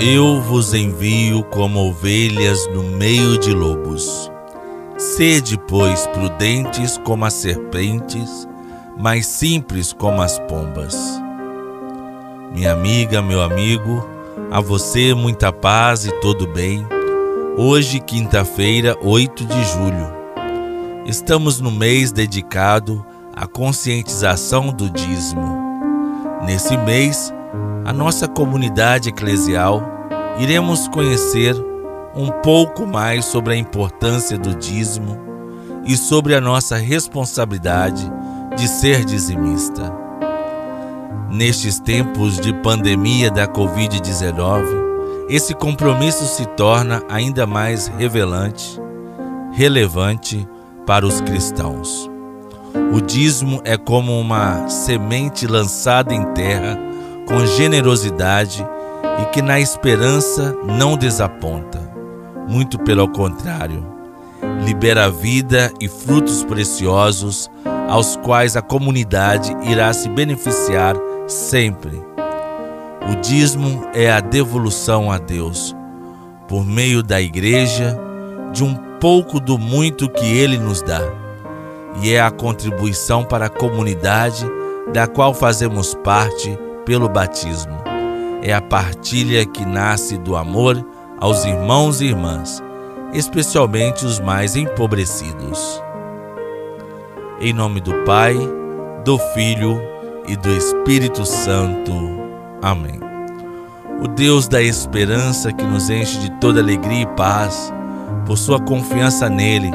Eu vos envio como ovelhas no meio de lobos. Sede, pois, prudentes como as serpentes, mas simples como as pombas. Minha amiga, meu amigo, a você muita paz e todo bem. Hoje, quinta-feira, 8 de julho. Estamos no mês dedicado à conscientização do dízimo. Nesse mês, a nossa comunidade eclesial iremos conhecer um pouco mais sobre a importância do dízimo e sobre a nossa responsabilidade de ser dizimista. Nestes tempos de pandemia da Covid-19, esse compromisso se torna ainda mais revelante, relevante para os cristãos. O dízimo é como uma semente lançada em terra com generosidade e que na esperança não desaponta. Muito pelo contrário, libera vida e frutos preciosos aos quais a comunidade irá se beneficiar sempre. O dízimo é a devolução a Deus, por meio da igreja, de um pouco do muito que Ele nos dá, e é a contribuição para a comunidade da qual fazemos parte pelo batismo. É a partilha que nasce do amor aos irmãos e irmãs, especialmente os mais empobrecidos. Em nome do Pai, do Filho e do Espírito Santo. Amém. O Deus da esperança que nos enche de toda alegria e paz, por sua confiança nele,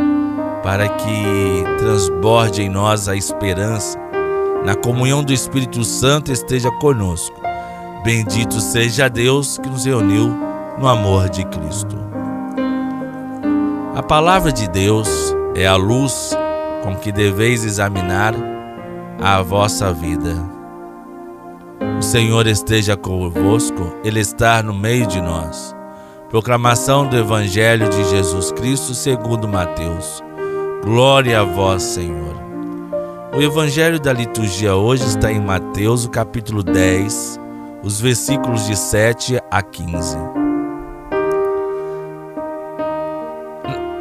para que transborde em nós a esperança, na comunhão do Espírito Santo esteja conosco. Bendito seja Deus que nos reuniu no amor de Cristo. A palavra de Deus é a luz com que deveis examinar a vossa vida. O Senhor esteja convosco, Ele está no meio de nós. Proclamação do Evangelho de Jesus Cristo segundo Mateus. Glória a vós, Senhor. O Evangelho da liturgia hoje está em Mateus, capítulo 10, os versículos de 7 a 15.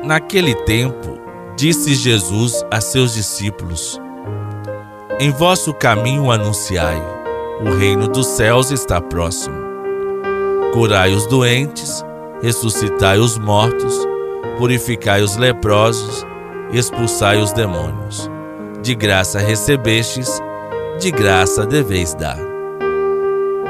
Naquele tempo, disse Jesus a seus discípulos: em vosso caminho anunciai: o reino dos céus está próximo. Curai os doentes, ressuscitai os mortos, purificai os leprosos, expulsai os demônios. De graça recebestes, de graça deveis dar.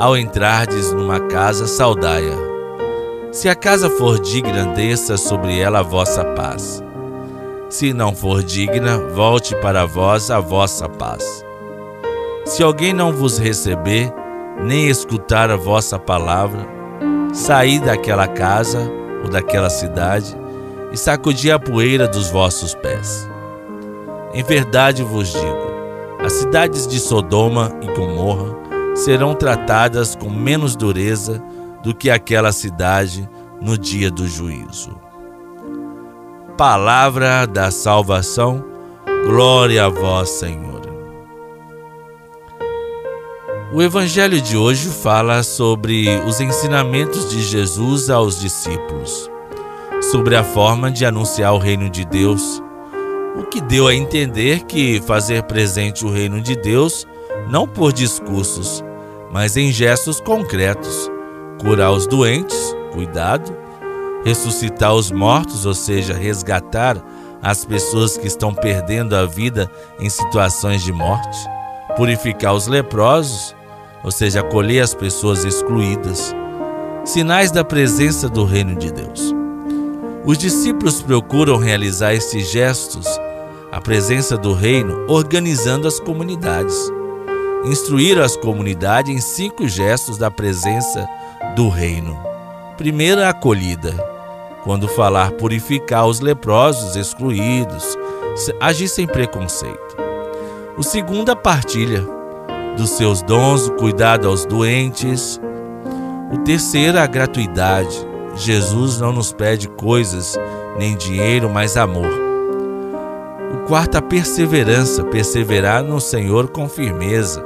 Ao entrardes numa casa, saudai-a. Se a casa for digna, desça sobre ela a vossa paz. Se não for digna, volte para vós a vossa paz. Se alguém não vos receber, nem escutar a vossa palavra, saí daquela casa ou daquela cidade e sacudi a poeira dos vossos pés. Em verdade vos digo: as cidades de Sodoma e Gomorra serão tratadas com menos dureza do que aquela cidade no dia do juízo. Palavra da salvação, glória a vós, Senhor. O evangelho de hoje fala sobre os ensinamentos de Jesus aos discípulos, sobre a forma de anunciar o reino de Deus, o que deu a entender que fazer presente o reino de Deus não por discursos, mas em gestos concretos, curar os doentes, cuidado, ressuscitar os mortos, ou seja, resgatar as pessoas que estão perdendo a vida em situações de morte, purificar os leprosos, ou seja, acolher as pessoas excluídas, sinais da presença do reino de Deus. Os discípulos procuram realizar esses gestos, a presença do reino, organizando as comunidades. Instruíram as comunidades em cinco gestos da presença do reino. Primeiro, a acolhida. quando falar purificar os leprosos excluídos, agir sem preconceito. O segundo, a partilha dos seus dons, o cuidado aos doentes. O terceiro, a gratuidade. Jesus não nos pede coisas nem dinheiro, mas amor. O quarto, a perseverança, perseverar no Senhor com firmeza,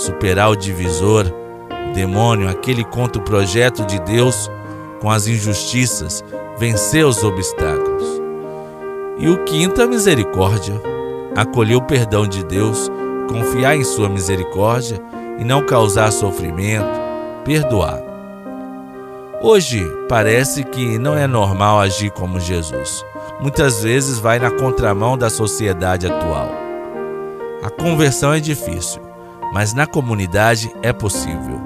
superar o divisor, o demônio, aquele contra o projeto de Deus com as injustiças, vencer os obstáculos. E o quinto, a misericórdia, acolher o perdão de Deus, confiar em Sua misericórdia e não causar sofrimento, perdoar. Hoje parece que não é normal agir como Jesus. Muitas vezes vai na contramão da sociedade atual. A conversão é difícil, mas na comunidade é possível.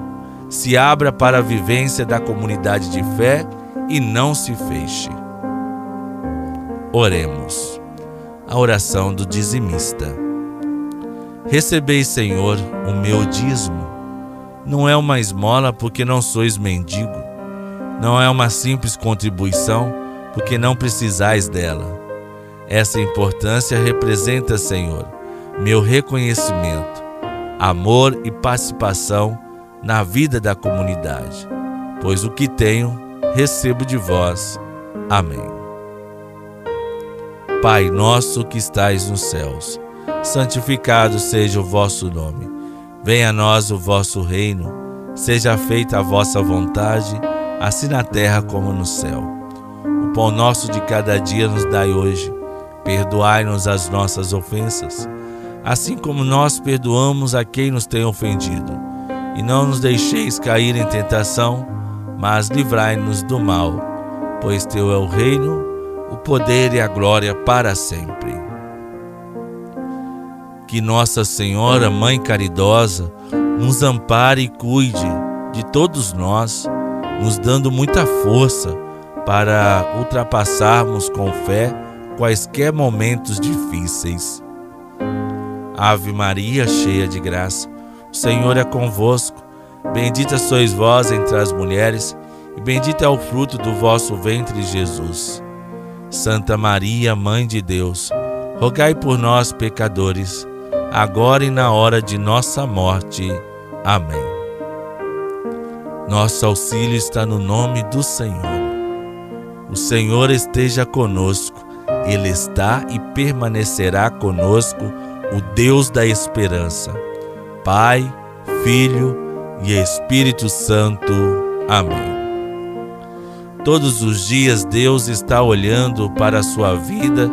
Se abra para a vivência da comunidade de fé e não se feche. Oremos. A oração do dizimista. Recebei, Senhor, o meu dízimo. Não é uma esmola porque não sois mendigo não é uma simples contribuição, porque não precisais dela. Essa importância representa, Senhor, meu reconhecimento, amor e participação na vida da comunidade, pois o que tenho, recebo de vós. Amém. Pai nosso que estais nos céus, santificado seja o vosso nome. Venha a nós o vosso reino, seja feita a vossa vontade assim na terra como no céu. O pão nosso de cada dia nos dai hoje. Perdoai-nos as nossas ofensas, assim como nós perdoamos a quem nos tem ofendido. E não nos deixeis cair em tentação, mas livrai-nos do mal, pois teu é o reino, o poder e a glória para sempre. Que Nossa Senhora, Mãe caridosa, nos ampare e cuide de todos nós nos dando muita força para ultrapassarmos com fé quaisquer momentos difíceis. Ave Maria, cheia de graça, o Senhor é convosco. Bendita sois vós entre as mulheres, e bendito é o fruto do vosso ventre, Jesus. Santa Maria, Mãe de Deus, rogai por nós, pecadores, agora e na hora de nossa morte. Amém. Nosso auxílio está no nome do Senhor. O Senhor esteja conosco, Ele está e permanecerá conosco, o Deus da esperança. Pai, Filho e Espírito Santo. Amém. Todos os dias Deus está olhando para a sua vida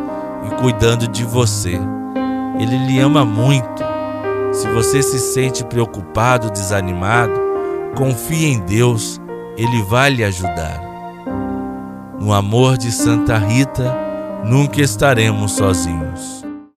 e cuidando de você. Ele lhe ama muito. Se você se sente preocupado, desanimado, Confie em Deus, Ele vai lhe ajudar. No amor de Santa Rita, nunca estaremos sozinhos.